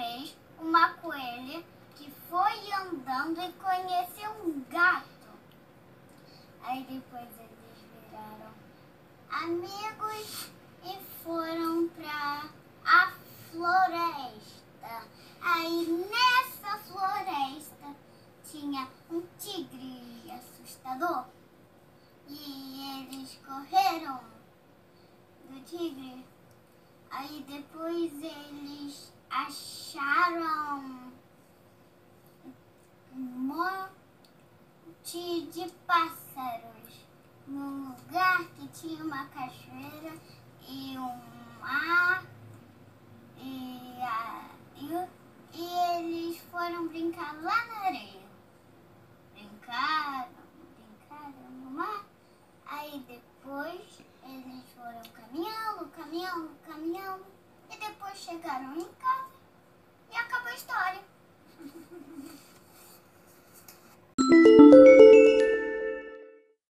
vez uma coelha que foi andando e conheceu um gato. Aí depois eles viraram amigos e foram para a floresta. Aí nessa floresta tinha um tigre assustador e eles correram do tigre. Aí depois eles de pássaros num lugar que tinha uma cachoeira e um mar. E, a, e, e eles foram brincar lá na areia. Brincaram, brincaram no mar. Aí depois eles foram caminhando, caminhando, caminhando. E depois chegaram em casa.